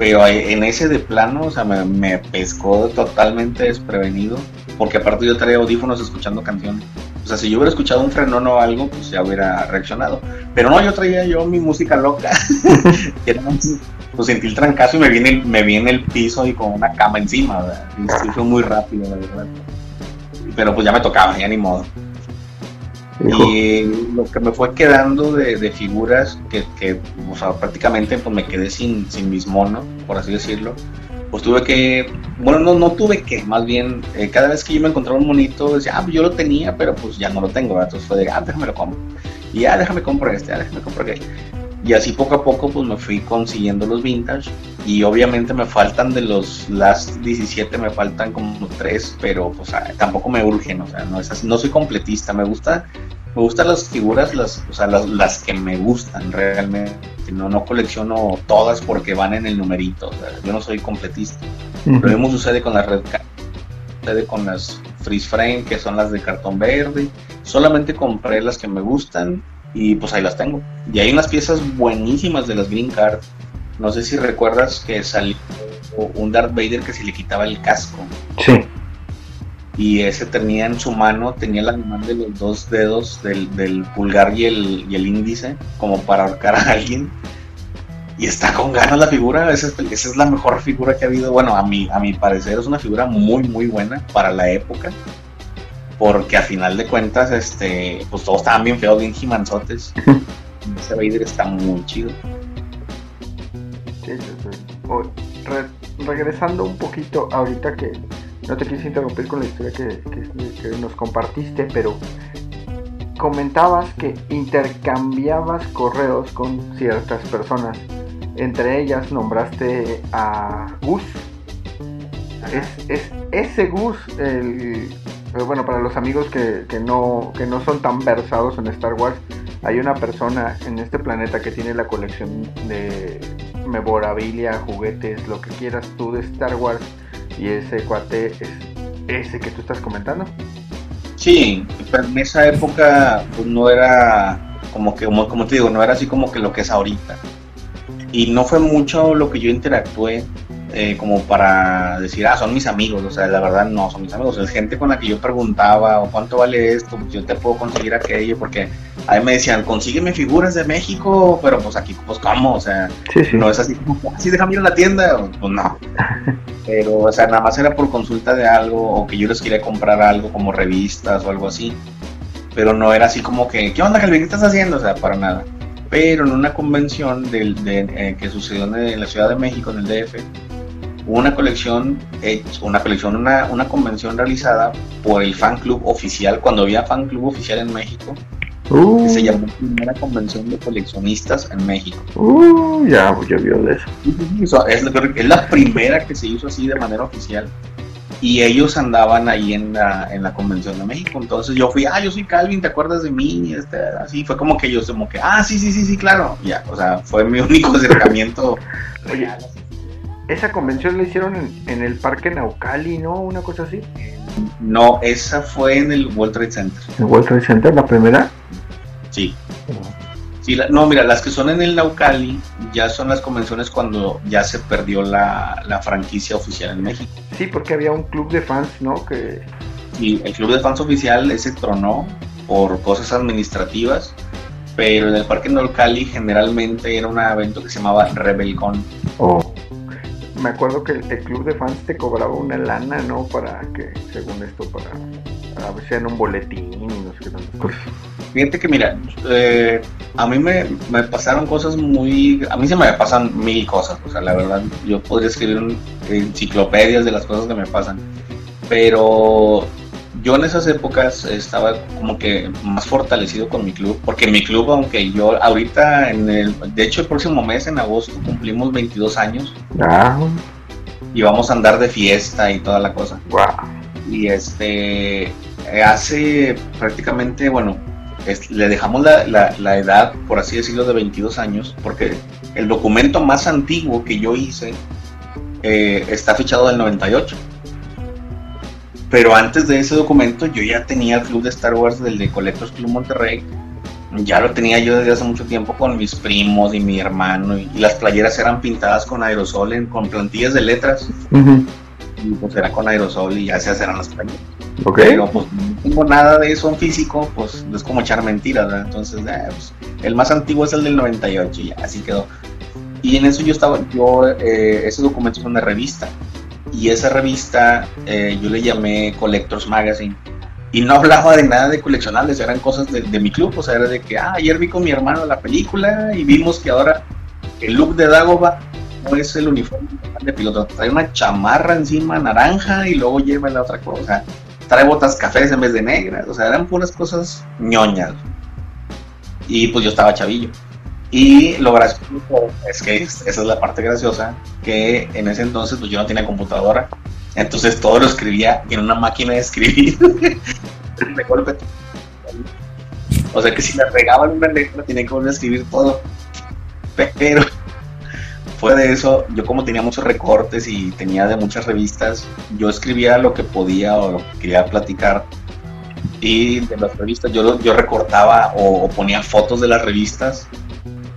pero en ese de plano, o sea, me, me pescó totalmente desprevenido, porque aparte yo traía audífonos escuchando canciones. O sea, si yo hubiera escuchado un frenón o algo, pues ya hubiera reaccionado. Pero no, yo traía yo mi música loca. pues sentí el trancazo y me viene me viene el piso y con una cama encima, ¿verdad? Y fue muy rápido, la verdad. Pero pues ya me tocaba, ya ni modo. Y lo que me fue quedando de, de figuras, que, que, o sea, prácticamente pues me quedé sin, sin mis monos, por así decirlo, pues tuve que, bueno, no, no tuve que, más bien, eh, cada vez que yo me encontraba un monito, decía, ah, pues yo lo tenía, pero pues ya no lo tengo, entonces fue de, ah, déjame lo compro, y ya déjame comprar este, ya déjame comprar aquel. Y así poco a poco pues me fui consiguiendo los vintage y obviamente me faltan de los last 17 me faltan como tres, pero pues tampoco me urgen, o sea, no es así, no soy completista, me gusta me gustan las figuras, las, o sea, las, las que me gustan realmente. No, no colecciono todas porque van en el numerito. o sea, yo no soy completista. Lo mismo sucede con las Red Card, sucede con las Freeze Frame, que son las de cartón verde. Solamente compré las que me gustan y pues ahí las tengo. Y hay unas piezas buenísimas de las Green Card. No sé si recuerdas que salió un Darth Vader que se le quitaba el casco Sí. y ese tenía en su mano, tenía la animal de los dos dedos del, del pulgar y el, y el índice, como para ahorcar a alguien. Y está con ganas la figura, esa es, esa es la mejor figura que ha habido. Bueno, a mi, a mi parecer es una figura muy, muy buena para la época. Porque a final de cuentas, este, pues todos estaban bien feos, bien gimanzotes. Ese Vader está muy chido. Sí, sí, sí. O- re- regresando un poquito ahorita que no te quise interrumpir con la historia que, que- que nos compartiste, pero comentabas que intercambiabas correos con ciertas personas. Entre ellas nombraste a Gus. Es, es ese Gus, el, eh, bueno, para los amigos que, que no, que no son tan versados en Star Wars, hay una persona en este planeta que tiene la colección de memorabilia, juguetes, lo que quieras tú de Star Wars. Y ese cuate es ese que tú estás comentando. Sí, pero en esa época pues, no era como que, como te digo, no era así como que lo que es ahorita. Y no fue mucho lo que yo interactué eh, como para decir, ah, son mis amigos. O sea, la verdad no son mis amigos. Es gente con la que yo preguntaba, o cuánto vale esto, pues yo te puedo conseguir aquello, porque a mí me decían, consígueme figuras de México, pero pues aquí, pues cómo, o sea, Sí, sí. no es así como, así déjame ir a la tienda, pues no. Pero, o sea, nada más era por consulta de algo o que yo les quería comprar algo como revistas o algo así. Pero no era así como que, ¿qué onda, Calvin? ¿Qué estás haciendo? O sea, para nada. Pero en una convención del, de, eh, que sucedió en, en la Ciudad de México, en el DF, una colección, hecha- una colección, una, una convención realizada por el fan club oficial, cuando había fan club oficial en México, que se uh. llamó Primera Convención de Coleccionistas en México. Uh, ya, ya vio de eso. Es, es la primera que se hizo así de manera oficial y ellos andaban ahí en la, en la Convención de México. Entonces yo fui, ah, yo soy Calvin, ¿te acuerdas de mí? Este, así fue como que ellos, como que, ah, sí, sí, sí, sí, claro. Ya, o sea, fue mi único acercamiento. Oye, esa convención la hicieron en, el Parque Naucali, ¿no? Una cosa así. No, esa fue en el World Trade Center. ¿El World Trade Center, la primera? Sí. Sí, no, mira, las que son en el Naucali ya son las convenciones cuando ya se perdió la, la, franquicia oficial en México. Sí, porque había un club de fans, ¿no? Que... Sí, el club de fans oficial ese tronó por cosas administrativas, pero en el Parque Naucali generalmente era un evento que se llamaba Rebelcon. Oh. Me acuerdo que el, club de fans te cobraba una lana, ¿no? Para que, según esto, para a veces en un boletín y no sé qué tantas cosas. Fíjate que mira, eh, a mí me, pasaron cosas muy... A mí se me pasan mil cosas, o sea, la verdad, yo podría escribir enciclopedias de las cosas que me pasan, pero yo en esas épocas estaba como que más fortalecido con mi club, porque mi club, aunque yo ahorita, en el, de hecho el próximo mes, en agosto, cumplimos 22 años. Ah. Y vamos a andar de fiesta y toda la cosa. Wow. Y este, hace prácticamente, bueno, le dejamos la, edad, por así decirlo, de 22 años, porque el documento más antiguo que yo hice eh, está fichado del 98. Pero antes de ese documento yo ya tenía el club de Star Wars del de Collectors Club Monterrey. Ya lo tenía yo desde hace mucho tiempo con mis primos y mi hermano. Y, las playeras eran pintadas con aerosol, con plantillas de letras. Y pues era con aerosol y ya se hacían las playeras. Pero pues no tengo nada de eso en físico, pues es como echar mentiras, ¿verdad? Entonces, eh, pues, el más antiguo es el del 98 y ya, así quedó. Y en eso yo estaba, yo, eh, ese documento es una revista. Y esa revista eh, yo le llamé Collectors Magazine. Y no hablaba de nada de coleccionables, eran cosas de, mi club, o sea, era de que, ah, ayer vi con mi hermano la película y vimos que ahora el look de Dagoba no es el uniforme de piloto, trae una chamarra encima naranja y luego lleva la otra cosa trae botas cafés en vez de negras, o sea, eran puras cosas ñoñas. Y pues yo estaba chavillo. Y lo gracioso es que esa es la parte graciosa, que en ese entonces pues yo no tenía computadora, entonces todo lo escribía en una máquina de escribir. de golpe. O sea que si me regaban una letra tenía que volver a escribir todo. Pero fue de eso, yo como tenía muchos recortes y tenía de muchas revistas, yo escribía lo que podía o lo que quería platicar. Y de las revistas yo, yo recortaba o, ponía fotos de las revistas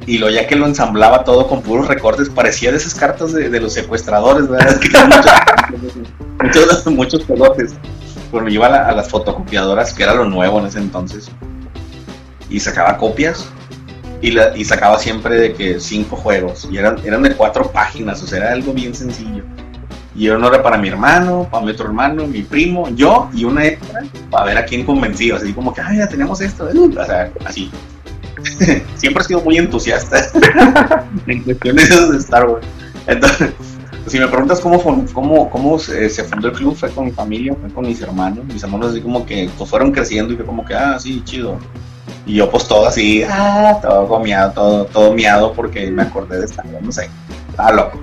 y lo ya que lo ensamblaba todo con puros recortes, parecía de esas cartas de, los secuestradores, ¿verdad? muchos, muchos, pelotes. Bueno, iba a, a, las fotocopiadoras, que era lo nuevo en ese entonces, y sacaba copias y, sacaba siempre de que cinco juegos y eran, eran de cuatro páginas, o sea, era algo bien sencillo. Y uno era para mi hermano, para mi otro hermano, mi primo, yo y una extra para ver a quién convencido, así como que, ay, ya tenemos esto, o sea, así. siempre he sido muy entusiasta en cuestiones de Star Wars. Entonces, si me preguntas cómo, cómo, cómo se, fundó el club, fue con mi familia, fue con mis hermanos. Mis hermanos así como que pues, fueron creciendo y fue como que, ah, sí, chido. Y yo pues todo así, ah, todo gomeado, todo, todo miado porque me acordé de estar, no sé, estaba loco.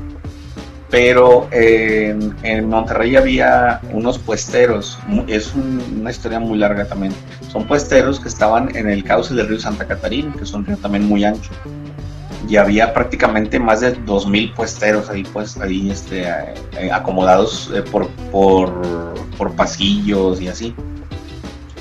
Pero en, Monterrey había unos puesteros, es una historia muy larga también. Son puesteros que estaban en el cauce del río Santa Catarina, que es un río también muy ancho. Y había prácticamente más de 2.000 puesteros ahí, pues, ahí este, eh, acomodados eh, por, por, por pasillos y así.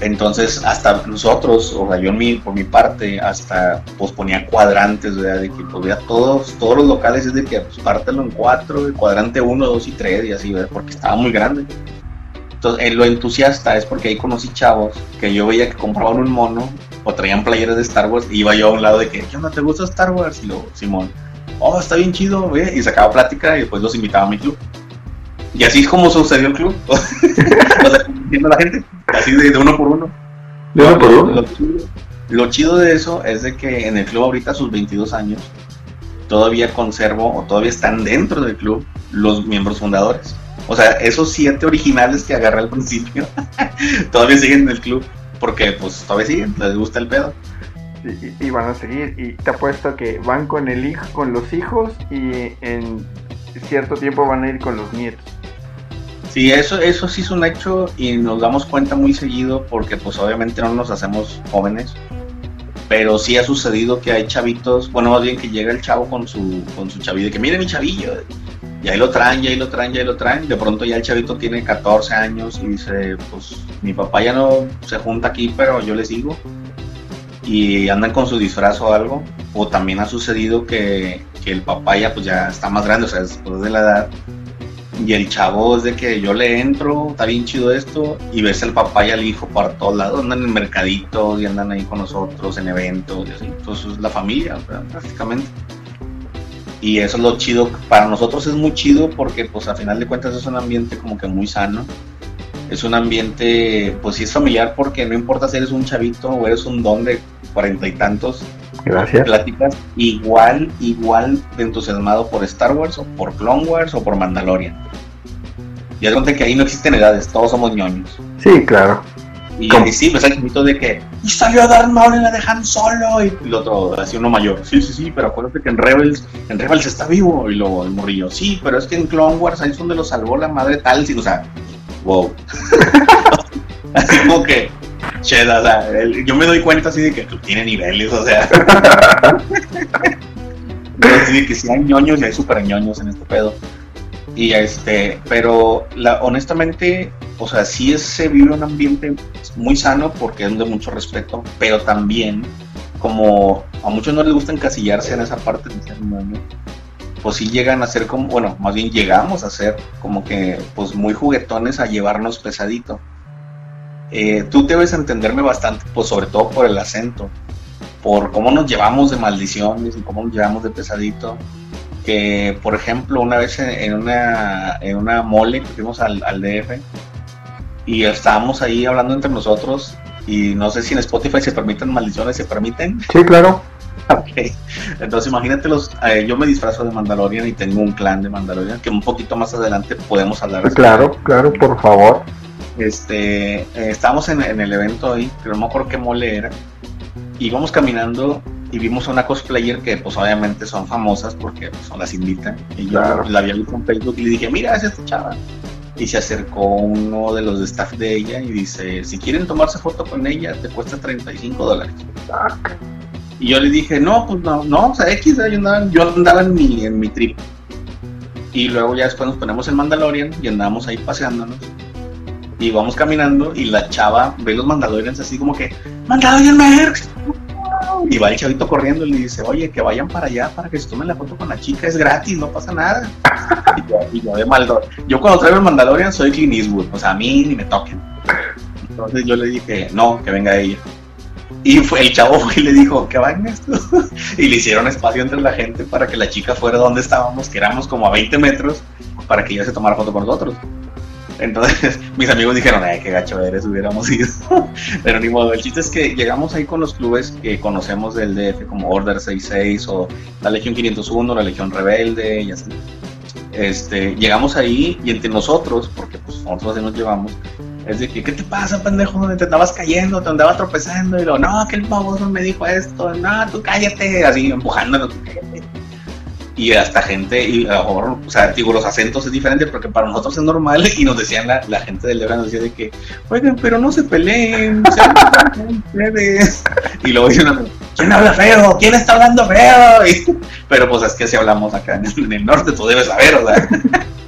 Entonces, hasta nosotros, o sea, yo mi, por mi parte, hasta pues ponía cuadrantes, ¿verdad? De que pues todos, todos los locales es de que pues pártelo en cuatro, cuadrante uno, dos y tres, y así, ¿verdad? Porque estaba muy grande. Entonces, en lo entusiasta es porque ahí conocí chavos que yo veía que compraban un mono o traían playeras de Star Wars y iba yo a un lado de que, ¿qué onda? ¿Te gusta Star Wars? Y luego, Simón, oh, está bien chido, güey. Y sacaba plática y después los invitaba a mi club. Y así es como sucedió el club. o sea, la gente. Así de, uno por uno. De uno por uno. Lo, chido, de eso es de que en el club ahorita a sus 22 años todavía conservo o todavía están dentro del club los miembros fundadores. O sea, esos siete originales que agarré al principio todavía siguen en el club porque pues todavía siguen, les gusta el pedo. y, van a seguir. Y te apuesto que van con el hijo, con los hijos y en cierto tiempo van a ir con los nietos. Sí, eso, eso sí es un hecho y nos damos cuenta muy seguido porque pues obviamente no nos hacemos jóvenes, pero sí ha sucedido que hay chavitos, bueno más bien que llega el chavo con su, con su chavillo, de que mire mi chavillo, y ahí lo traen, y ahí lo traen, y ahí lo traen, de pronto ya el chavito tiene 14 años y dice, pues mi papá ya no se junta aquí, pero yo le sigo, y andan con su disfraz o algo, o también ha sucedido que, que el papá ya pues ya está más grande, o sea, después de la edad, y el chavo es de que yo le entro, está bien chido esto, y ves al papá y al hijo por todos lados, andan en mercaditos y andan ahí con nosotros en eventos y así. Entonces es la familia, prácticamente. Y eso es lo chido, para nosotros es muy chido porque pues a final de cuentas es un ambiente como que muy sano. Es un ambiente, pues sí es familiar porque no importa si eres un chavito o eres un don de cuarenta y tantos, Gracias. Igual, igual de entusiasmado por Star Wars o por Clone Wars o por Mandalorian. Y es que ahí no existen edades, todos somos ñoños. Sí, claro. Y, sí, pues el mito de que y salió a Darth Maul y la dejan solo. Y, el otro, así uno mayor. Sí, sí, sí, pero acuérdate que en Rebels, en Rebels está vivo. Y luego el morrillo, sí, pero es que en Clone Wars ahí es donde lo salvó la madre tal. o sea, wow. así como que Cheda, o sea, yo me doy cuenta así de que tú tiene niveles, o sea. así de que si hay ñoños y hay super ñoños en este pedo. Y este, pero la, honestamente, o sea, sí es, se vive un ambiente muy sano porque es de mucho respeto, pero también, como a muchos no les gusta encasillarse en esa parte de ser ñoño, pues sí llegan a ser como, bueno, más bien llegamos a ser como que, pues muy juguetones a llevarnos pesadito. Eh, tú debes entenderme bastante, pues sobre todo por el acento, por cómo nos llevamos de maldiciones y cómo nos llevamos de pesadito. Que, por ejemplo, una vez en una, en una mole que fuimos al, al DF y estábamos ahí hablando entre nosotros y no sé si en Spotify se permiten maldiciones, ¿se permiten? Sí, claro. Ok, entonces imagínate los, eh, yo me disfrazo de Mandalorian y tengo un clan de Mandalorian que un poquito más adelante podemos hablar. Claro, claro, por favor. Este, eh, estábamos en, el evento ahí, pero no me acuerdo qué mole era. Íbamos caminando y vimos a una cosplayer que pues obviamente son famosas porque pues, son las invitan. Y yo la había visto en Facebook y le dije, mira, es esta chava. Y se acercó uno de los de staff de ella y dice, si quieren tomarse foto con ella, te cuesta 35 dólares. Y yo le dije, no, pues no, no, o sea, X, yo andaba, yo andaba en mi, en mi trip. Y luego ya después nos ponemos en Mandalorian y andábamos ahí paseándonos y vamos caminando y la chava ve los mandalorians así como que, Mandalorian Merx. Y va el chavito corriendo y le dice, oye, que vayan para allá para que se tomen la foto con la chica, es gratis, no pasa nada. y, yo, de maldo. Yo cuando traigo el Mandalorian soy Clint Eastwood, o sea, a mí ni me toquen. Entonces yo le dije, no, que venga ella. Y fue el chavo y le dijo, que vayan esto. y le hicieron espacio entre la gente para que la chica fuera donde estábamos, que éramos como a 20 metros, para que ella se tomara foto con nosotros. Entonces mis amigos dijeron, ay, qué gacho eres, hubiéramos ido. Pero ni modo, el chiste es que llegamos ahí con los clubes que conocemos del DF, como Order 66 o la Legión 501, la Legión Rebelde y así. Este, llegamos ahí y entre nosotros, porque pues nosotros así nos llevamos, es de que, ¿qué te pasa, pendejo? Te andabas cayendo, te andabas tropezando, y lo, no, que el baboso me dijo esto, no, tú cállate, así empujándonos, cállate y hasta gente, y a o sea, digo, los acentos es diferente porque para nosotros es normal y nos decían la, la gente del Lebra, nos decía de que, oigan, pero no se peleen, ustedes. Y luego dicen, ¿quién habla feo? ¿Quién está hablando feo? pero pues es que si hablamos acá en el, norte, tú debes saber, o sea.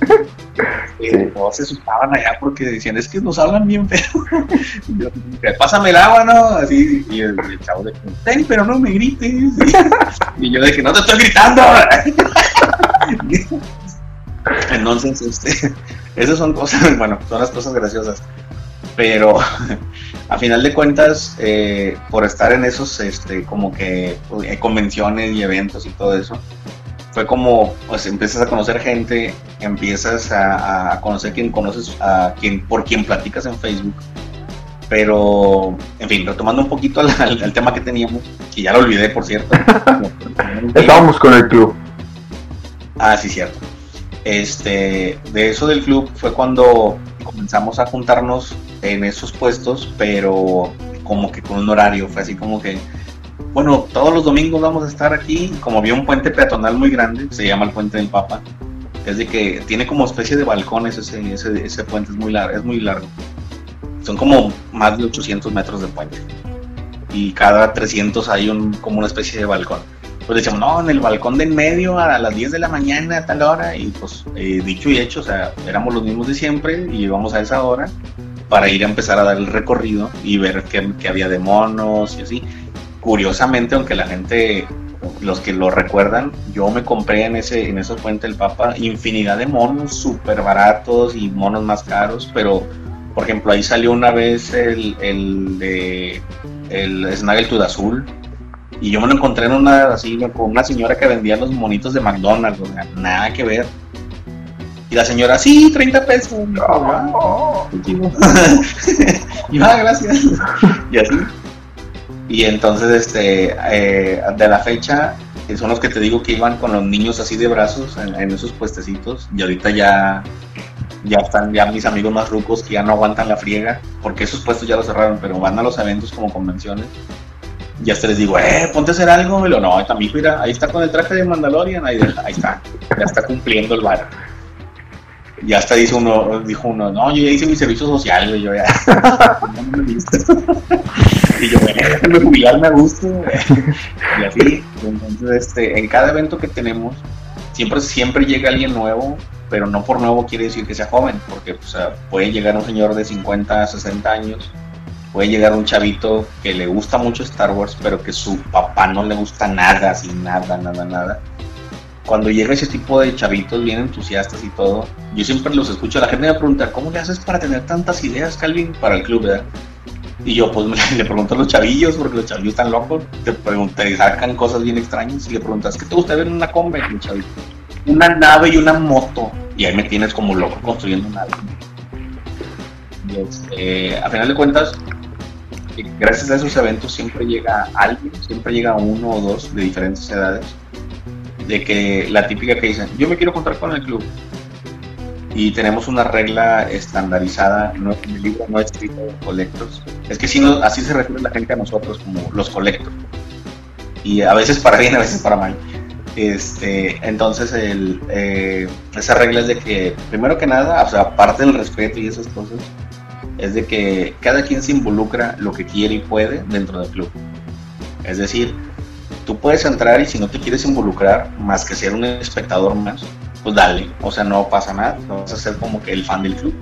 se asustaban allá porque decían, es que nos hablan bien feo. Pásame el agua, ¿no? Así, y el, chavo de que, pero no me grites. Y yo de que no te estoy gritando. Entonces, este, esas son cosas, bueno, son las cosas graciosas. Pero a final de cuentas, eh, por estar en esos, este, como que eh, convenciones y eventos y todo eso, fue como, pues empiezas a conocer gente, empiezas a, conocer quien conoces, a quien, por quien platicas en Facebook. Pero, en fin, retomando un poquito al, tema que teníamos, que ya lo olvidé, por cierto. Estábamos con el club. Ah, sí, cierto. Este, de eso del club fue cuando comenzamos a juntarnos en esos puestos, pero como que con un horario, fue así como que bueno, todos los domingos vamos a estar aquí, como había un puente peatonal muy grande, se llama el Puente del Papa, es de que tiene como especie de balcones ese, puente, es muy, largo, es muy largo. Son como más de 800 metros de puente. Y cada 300 hay como una especie de balcón. Pues decíamos, no, en el balcón de en medio a las 10 de la mañana a tal hora. Y pues eh, dicho y hecho, o sea, éramos los mismos de siempre y íbamos a esa hora para ir a empezar a dar el recorrido y ver qué, qué había de monos y así. Curiosamente, aunque la gente los que lo recuerdan, yo me compré en ese en puente del Papa infinidad de monos súper baratos y monos más caros, pero por ejemplo ahí salió una vez el, el de el Snaggletooth azul y yo me lo encontré en una así con una señora que vendía los monitos de McDonald's, o sea, nada que ver. Y la señora, sí, 30 pesos. y ah, gracias. y así. Y entonces, este, eh, de la fecha, son los que te digo que iban con los niños así de brazos en, esos puestecitos. Y ahorita ya, ya están ya mis amigos más rucos que ya no aguantan la friega, porque esos puestos ya los cerraron, pero van a los eventos como convenciones. Ya hasta les digo, eh, ponte a hacer algo. Y lo, no, también, mira, ahí está con el traje de Mandalorian, ahí, ahí está, ya está cumpliendo el bar. Ya hasta dice uno, dijo uno, no, yo ya hice mi servicio social, yo ya. y yo, déjame jubilarme a gusto. y así. Entonces, este, en cada evento que tenemos, siempre, siempre llega alguien nuevo, pero no por nuevo quiere decir que sea joven, porque puede llegar un señor de 50, 60 años, puede llegar un chavito que le gusta mucho Star Wars, pero que su papá no le gusta nada, así nada, nada, nada cuando llega ese tipo de chavitos bien entusiastas y todo, yo siempre los escucho. La gente me pregunta, ¿cómo le haces para tener tantas ideas, Calvin, para el club, verdad? Y yo, pues le pregunto a los chavillos, porque los chavillos están locos, te, te sacan cosas bien extrañas y le preguntas, ¿qué te gusta ver en una combi, chavito? Una nave y una moto. Y ahí me tienes como loco construyendo una nave. Y este, a final de cuentas, gracias a esos eventos siempre llega alguien, siempre llega uno o dos de diferentes edades de que la típica que dicen, yo me quiero contar con el club. Y tenemos una regla estandarizada, no, en el libro no escrito de colectos. Es que si no, así se refiere la gente a nosotros como los colectos. Y a veces para bien, a veces para mal. Este, entonces, el, eh, esa regla es de que, primero que nada, o sea, aparte del respeto y esas cosas, es de que cada quien se involucra lo que quiere y puede dentro del club. Es decir, tú puedes entrar y si no te quieres involucrar, más que ser un espectador más, pues dale, o sea, no pasa nada, no vas a ser como que el fan del club.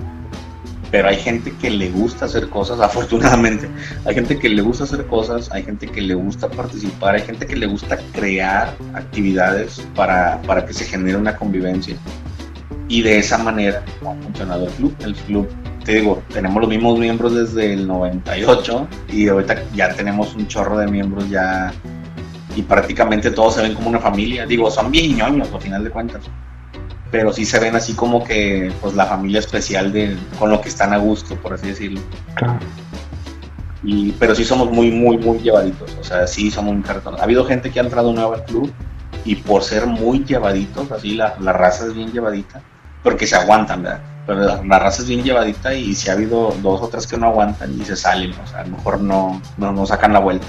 Pero hay gente que le gusta hacer cosas, afortunadamente. Hay gente que le gusta hacer cosas, hay gente que le gusta participar, hay gente que le gusta crear actividades para, para que se genere una convivencia. Y de esa manera ha funcionado el club. El club te digo, tenemos los mismos miembros desde el 98 y ahorita ya tenemos un chorro de miembros ya y prácticamente todos se ven como una familia. Digo, son bien ñoños al final de cuentas. Pero sí se ven así como que pues la familia especial de con lo que están a gusto, por así decirlo. Y, pero sí somos muy, muy, muy llevaditos. O sea, sí somos un cartón. Ha habido gente que ha entrado nueva al club y por ser muy llevaditos, así la, la raza es bien llevadita, porque se aguantan, ¿verdad? Pero la, raza es bien llevadita y si ha habido dos o tres que no aguantan y se salen, o sea, a lo mejor no, no, no sacan la vuelta.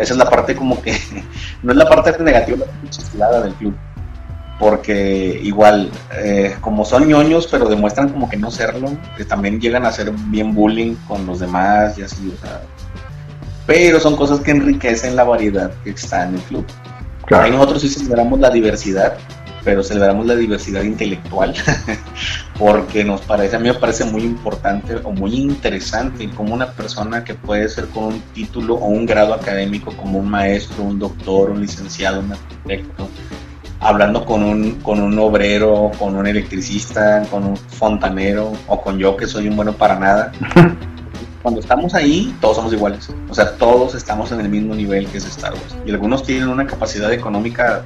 Esa es la parte como que, no es la parte negativa, la del club. Porque igual, eh, como son ñoños, pero demuestran como que no serlo, que también llegan a ser bien bullying con los demás y así, o sea. Pero son cosas que enriquecen la variedad que está en el club. Ahí nosotros sí celebramos la diversidad, pero celebramos la diversidad intelectual porque nos parece, a mí me parece muy importante o muy interesante como una persona que puede ser con un título o un grado académico como un maestro, un doctor, un licenciado, un arquitecto, hablando con un, con un obrero, con un electricista, con un fontanero o con yo que soy un bueno para nada. cuando estamos ahí, todos somos iguales. O sea, todos estamos en el mismo nivel que es Star Wars. Y algunos tienen una capacidad económica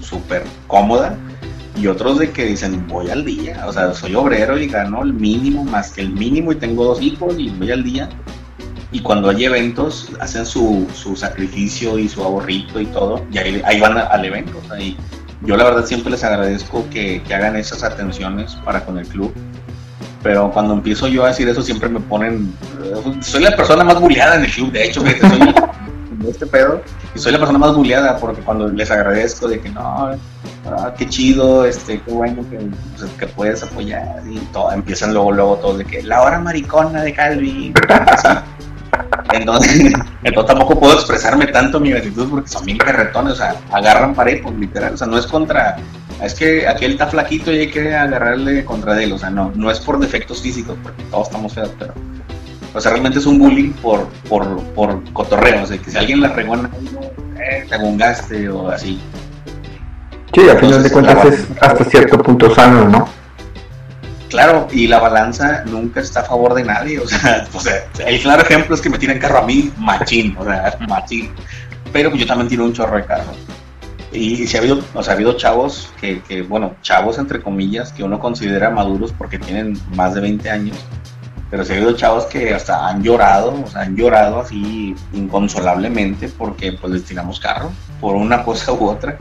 súper cómoda y otros de que dicen, voy al día. O sea, soy obrero y gano el mínimo más que el mínimo y tengo dos hijos y voy al día. Y cuando hay eventos, hacen su, su sacrificio y su ahorrito y todo, y ahí, ahí van al evento. Y yo la verdad siempre les agradezco que, que hagan esas atenciones para con el club pero cuando empiezo yo a decir eso siempre me ponen soy la persona más bulleada en el club de hecho soy este pedo y soy la persona más bulleada porque cuando les agradezco de que no, ah, qué chido, este, qué bueno que, pues, que puedes apoyar y todo, empiezan luego, luego todos de que la hora maricona de Calvin. Entonces, entonces tampoco puedo expresarme tanto mi gratitud porque son bien carretones, o sea, agarran parejos, literal, o sea, no es contra, es que aquel está flaquito y hay que agarrarle contra él, o sea, no, no es por defectos físicos, porque todos estamos feos, pero, o sea, realmente es un bullying por, por, por cotorreo, o sea, que si alguien la regó eh, te agungaste o así. Sí, al final de cuentas es hasta cierto punto sano, ¿no? Claro, y la balanza nunca está a favor de nadie, o sea, o sea el claro ejemplo es que me tiran carro a mí, machín, o sea, machín, pero yo también tiro un chorro de carro. Y, si ha habido, o sea, ha habido chavos que, que, bueno, chavos entre comillas, que uno considera maduros porque tienen más de 20 años, pero si ha habido chavos que hasta han llorado, o sea, han llorado así inconsolablemente porque pues les tiramos carro por una cosa u otra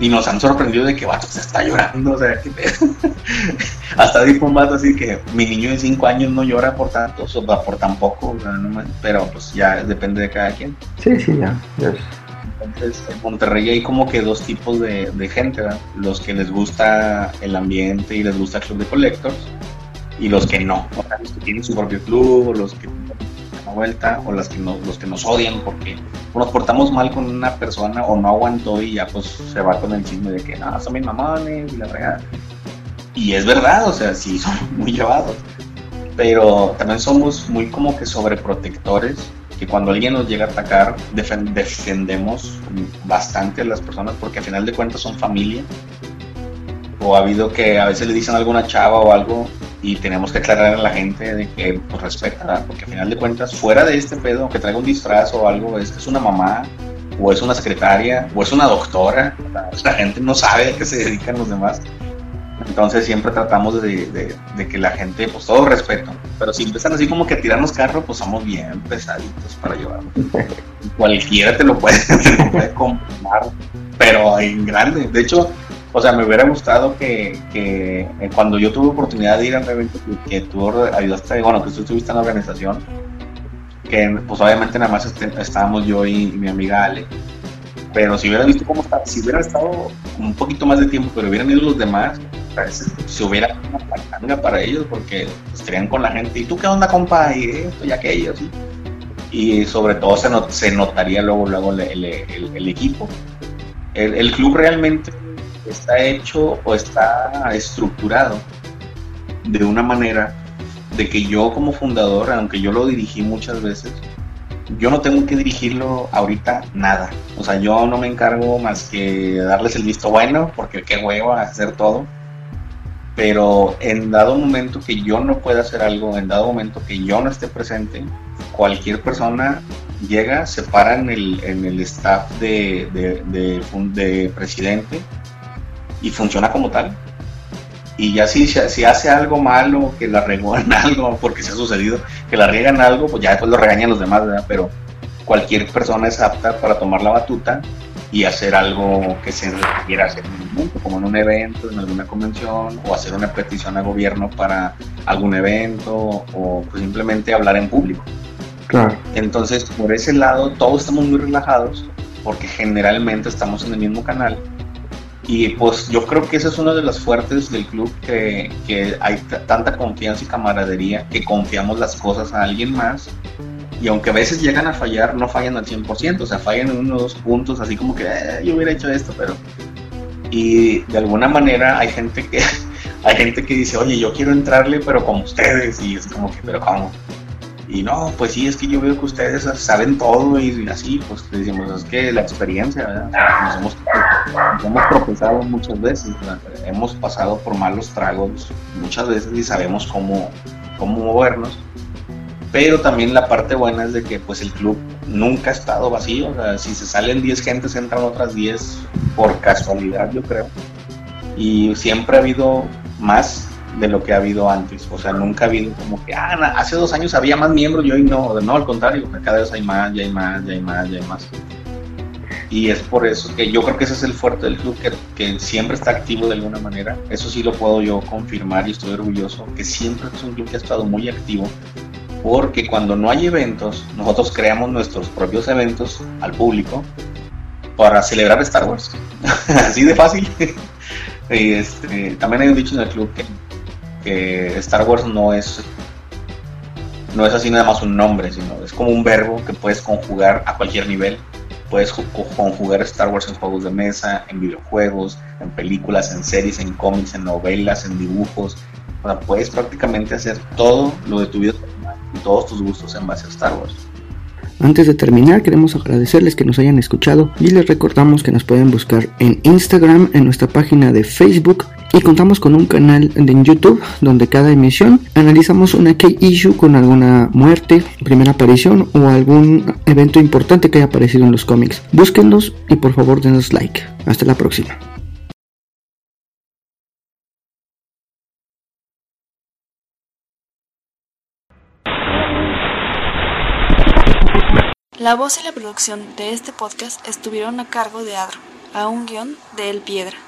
y nos han sorprendido de que vato se está llorando, o sea, que hasta dijo un vato así que mi niño de 5 años no llora por tanto, o por tan poco, o sea, no, pero pues ya depende de cada quien. Sí, sí, ya. Entonces, en Monterrey hay como que dos tipos de, gente, los que les gusta el ambiente y les gusta el club de collectors y los que no, o sea, los que tienen su propio club, o los que vuelta o las que nos, los que nos odian porque nos portamos mal con una persona o no aguantó y ya pues se va con el chisme de que no, son mis mamones y la regada. Y es verdad, o sea, sí, son muy llevados. Pero también somos muy como que sobreprotectores, que cuando alguien nos llega a atacar defendemos bastante a las personas porque al final de cuentas son familia. O ha habido que a veces le dicen a alguna chava o algo y tenemos que aclarar a la gente que pues, respeta, porque al final de cuentas, fuera de este pedo, que traiga un disfraz o algo, es que es una mamá, o es una secretaria, o es una doctora, la gente no sabe a qué se dedican los demás. Entonces siempre tratamos de, que la gente, pues todo respeto, pero si empiezan así como que a tirarnos carro, pues somos bien pesaditos para llevarnos. Cualquiera te lo puede, te lo puede comprar, pero en grande. De hecho, o sea, me hubiera gustado que, que eh, cuando yo tuve oportunidad de ir a un evento que, tú ayudaste, bueno, que tú estuviste en la organización, que pues obviamente nada más este, estábamos yo y, mi amiga Ale, pero si hubiera visto cómo está, si hubiera estado un poquito más de tiempo, pero hubieran ido los demás, se hubiera una pantanga para ellos porque estarían con la gente, ¿y tú qué onda, compa? Y esto y aquello, ¿sí? Y sobre todo se, se notaría luego, luego el, el, el equipo. el club realmente está hecho o está estructurado de una manera de que yo como fundador, aunque yo lo dirigí muchas veces, yo no tengo que dirigirlo ahorita nada. O sea, yo no me encargo más que darles el visto bueno, porque qué huevo hacer todo. Pero en dado momento que yo no pueda hacer algo, en dado momento que yo no esté presente, cualquier persona llega, se para en el, en el staff de, de, de presidente y funciona como tal. Y ya si, si hace algo malo, que la regó en algo, porque se ha sucedido, que la riegan algo, pues ya después lo regañan los demás, ¿verdad? Pero cualquier persona es apta para tomar la batuta y hacer algo que se quiera hacer en el mundo, como en un evento, en alguna convención, o hacer una petición al gobierno para algún evento, o pues simplemente hablar en público. Claro. Entonces, por ese lado, todos estamos muy relajados, porque generalmente estamos en el mismo canal y pues yo creo que esa es una de las fuertes del club, que, que hay tanta confianza y camaradería que confiamos las cosas a alguien más. Y aunque a veces llegan a fallar, no fallan al 100%, o sea, fallan en uno o dos puntos, así como que eh, yo hubiera hecho esto, pero... Y de alguna manera hay gente que hay gente que dice, oye, yo quiero entrarle, pero como ustedes, y es como que, pero ¿cómo? Y no, pues sí, es que yo veo que ustedes saben todo y así, pues decimos, es que la experiencia, ¿verdad? Hemos tropezado muchas veces, hemos pasado por malos tragos muchas veces y sabemos cómo, cómo movernos. Pero también la parte buena es de que pues el club nunca ha estado vacío, si se salen 10 gentes entran otras 10 por casualidad, yo creo. Y siempre ha habido más de lo que ha habido antes. O sea, nunca ha habido como que, ah, hace dos años había más miembros y hoy no. No, al contrario, cada vez hay más, ya hay más, ya hay más, ya hay más. Y es por eso que yo creo que ese es el fuerte del club, que, siempre está activo de alguna manera. Eso sí lo puedo yo confirmar y estoy orgulloso, que siempre es un club que ha estado muy activo porque cuando no hay eventos, nosotros creamos nuestros propios eventos al público para celebrar Star Wars. Así de fácil. y este, también hay un dicho en el club que, que Star Wars no es no es así nada más un nombre, sino es como un verbo que puedes conjugar a cualquier nivel. Puedes conjugar Star Wars en juegos de mesa, en videojuegos, en películas, en series, en cómics, en novelas, en dibujos. O sea, puedes prácticamente hacer todo lo de tu vida y todos tus gustos en base a Star Wars. Antes de terminar, queremos agradecerles que nos hayan escuchado y les recordamos que nos pueden buscar en Instagram, en nuestra página de Facebook y contamos con un canal en YouTube donde cada emisión analizamos una key issue con alguna muerte, primera aparición o algún evento importante que haya aparecido en los cómics. Búsquenlos y por favor denos like. Hasta la próxima. La voz y la producción de este podcast estuvieron a cargo de Adro, a un guion de El Piedra.